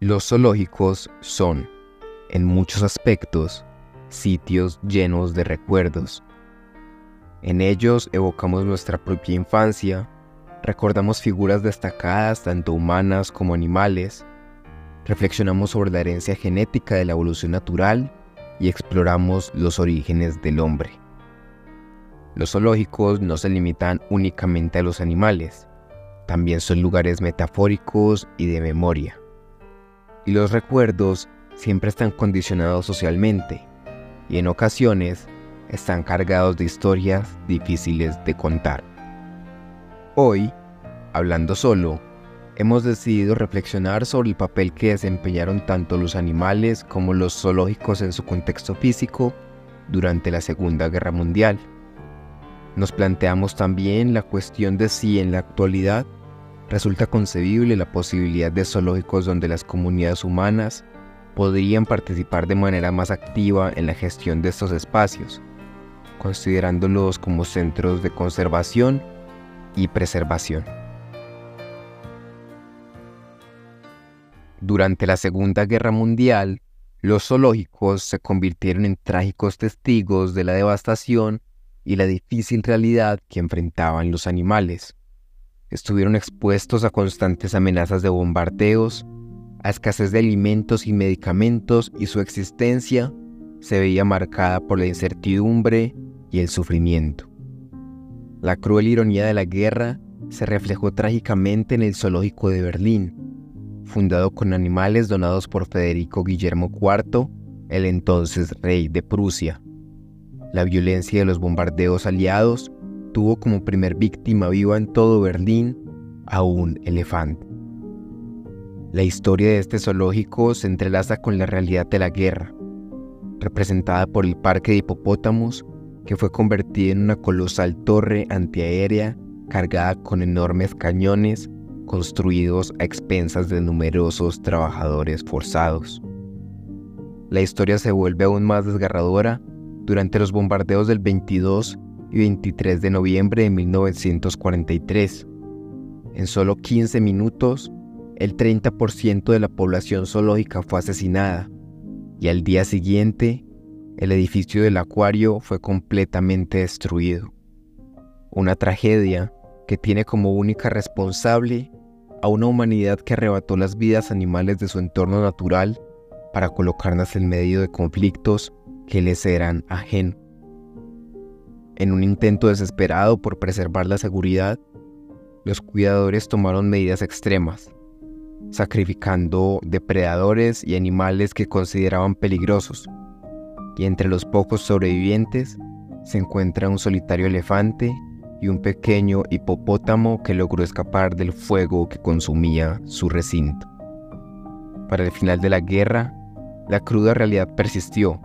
Los zoológicos son, en muchos aspectos, sitios llenos de recuerdos. En ellos evocamos nuestra propia infancia, recordamos figuras destacadas tanto humanas como animales, reflexionamos sobre la herencia genética de la evolución natural y exploramos los orígenes del hombre. Los zoológicos no se limitan únicamente a los animales, también son lugares metafóricos y de memoria y los recuerdos siempre están condicionados socialmente y en ocasiones están cargados de historias difíciles de contar. Hoy, hablando solo, hemos decidido reflexionar sobre el papel que desempeñaron tanto los animales como los zoológicos en su contexto físico durante la Segunda Guerra Mundial. Nos planteamos también la cuestión de si en la actualidad resulta concebible la posibilidad de zoológicos donde las comunidades humanas podrían participar de manera más activa en la gestión de estos espacios, considerándolos como centros de conservación y preservación. Durante la Segunda Guerra Mundial, los zoológicos se convirtieron en trágicos testigos de la devastación y la difícil realidad que enfrentaban los animales estuvieron expuestos a constantes amenazas de bombardeos, a escasez de alimentos y medicamentos y su existencia se veía marcada por la incertidumbre y el sufrimiento. La cruel ironía de la guerra se reflejó trágicamente en el zoológico de Berlín, fundado con animales donados por Federico Guillermo IV, el entonces rey de Prusia. La violencia de los bombardeos aliados tuvo como primer víctima viva en todo Berlín a un elefante. La historia de este zoológico se entrelaza con la realidad de la guerra, representada por el parque de hipopótamos, que fue convertido en una colosal torre antiaérea cargada con enormes cañones construidos a expensas de numerosos trabajadores forzados. La historia se vuelve aún más desgarradora durante los bombardeos del 22 y 23 de noviembre de 1943. En solo 15 minutos, el 30% de la población zoológica fue asesinada y al día siguiente, el edificio del acuario fue completamente destruido. Una tragedia que tiene como única responsable a una humanidad que arrebató las vidas animales de su entorno natural para colocarlas en medio de conflictos que les eran ajenos. En un intento desesperado por preservar la seguridad, los cuidadores tomaron medidas extremas, sacrificando depredadores y animales que consideraban peligrosos. Y entre los pocos sobrevivientes se encuentra un solitario elefante y un pequeño hipopótamo que logró escapar del fuego que consumía su recinto. Para el final de la guerra, la cruda realidad persistió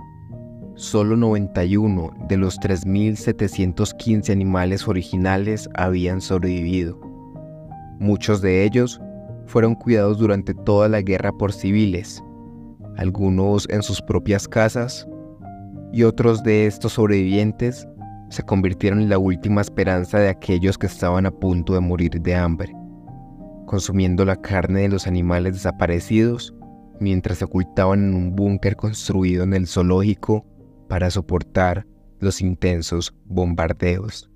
solo 91 de los 3.715 animales originales habían sobrevivido. Muchos de ellos fueron cuidados durante toda la guerra por civiles, algunos en sus propias casas, y otros de estos sobrevivientes se convirtieron en la última esperanza de aquellos que estaban a punto de morir de hambre, consumiendo la carne de los animales desaparecidos mientras se ocultaban en un búnker construido en el zoológico para soportar los intensos bombardeos.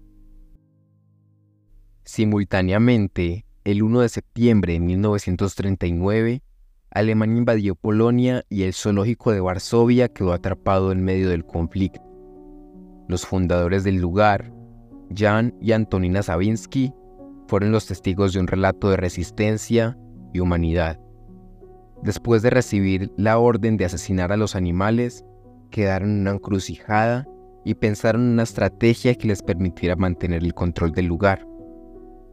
Simultáneamente, el 1 de septiembre de 1939, Alemania invadió Polonia y el zoológico de Varsovia quedó atrapado en medio del conflicto. Los fundadores del lugar, Jan y Antonina Savinsky, fueron los testigos de un relato de resistencia y humanidad. Después de recibir la orden de asesinar a los animales, quedaron en una encrucijada y pensaron en una estrategia que les permitiera mantener el control del lugar.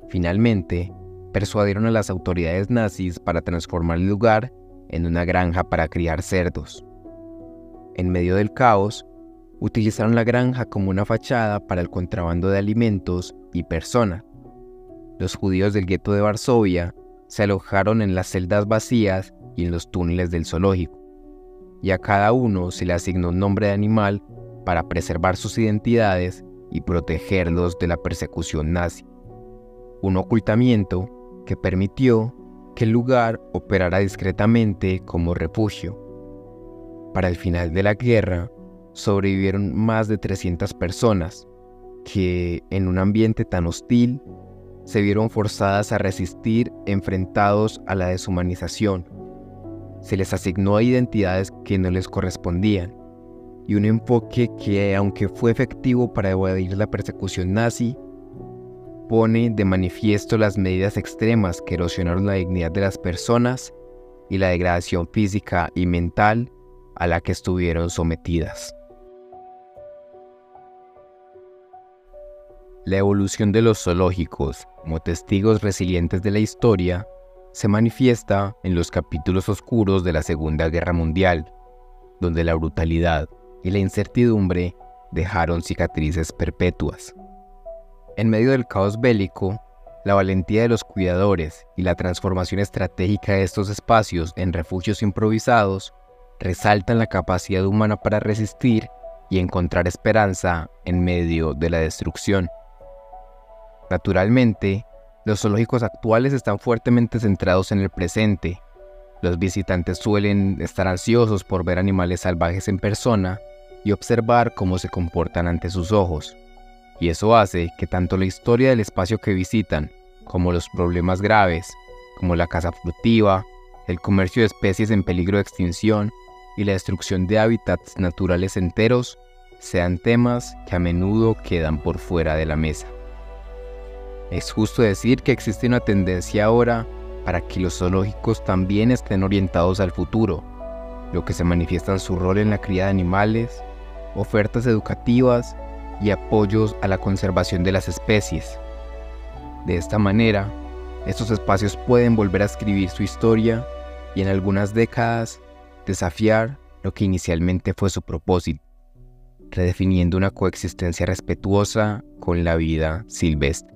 Finalmente, persuadieron a las autoridades nazis para transformar el lugar en una granja para criar cerdos. En medio del caos, utilizaron la granja como una fachada para el contrabando de alimentos y personas. Los judíos del gueto de Varsovia se alojaron en las celdas vacías y en los túneles del zoológico y a cada uno se le asignó un nombre de animal para preservar sus identidades y protegerlos de la persecución nazi. Un ocultamiento que permitió que el lugar operara discretamente como refugio. Para el final de la guerra, sobrevivieron más de 300 personas que, en un ambiente tan hostil, se vieron forzadas a resistir enfrentados a la deshumanización. Se les asignó identidades que no les correspondían y un enfoque que, aunque fue efectivo para evadir la persecución nazi, pone de manifiesto las medidas extremas que erosionaron la dignidad de las personas y la degradación física y mental a la que estuvieron sometidas. La evolución de los zoológicos como testigos resilientes de la historia se manifiesta en los capítulos oscuros de la Segunda Guerra Mundial, donde la brutalidad y la incertidumbre dejaron cicatrices perpetuas. En medio del caos bélico, la valentía de los cuidadores y la transformación estratégica de estos espacios en refugios improvisados resaltan la capacidad humana para resistir y encontrar esperanza en medio de la destrucción. Naturalmente, los zoológicos actuales están fuertemente centrados en el presente. Los visitantes suelen estar ansiosos por ver animales salvajes en persona y observar cómo se comportan ante sus ojos y eso hace que tanto la historia del espacio que visitan, como los problemas graves, como la caza furtiva, el comercio de especies en peligro de extinción y la destrucción de hábitats naturales enteros, sean temas que a menudo quedan por fuera de la mesa. Es justo decir que existe una tendencia ahora para que los zoológicos también estén orientados al futuro, lo que se manifiesta en su rol en la cría de animales, ofertas educativas y apoyos a la conservación de las especies. De esta manera, estos espacios pueden volver a escribir su historia y en algunas décadas desafiar lo que inicialmente fue su propósito, redefiniendo una coexistencia respetuosa con la vida silvestre.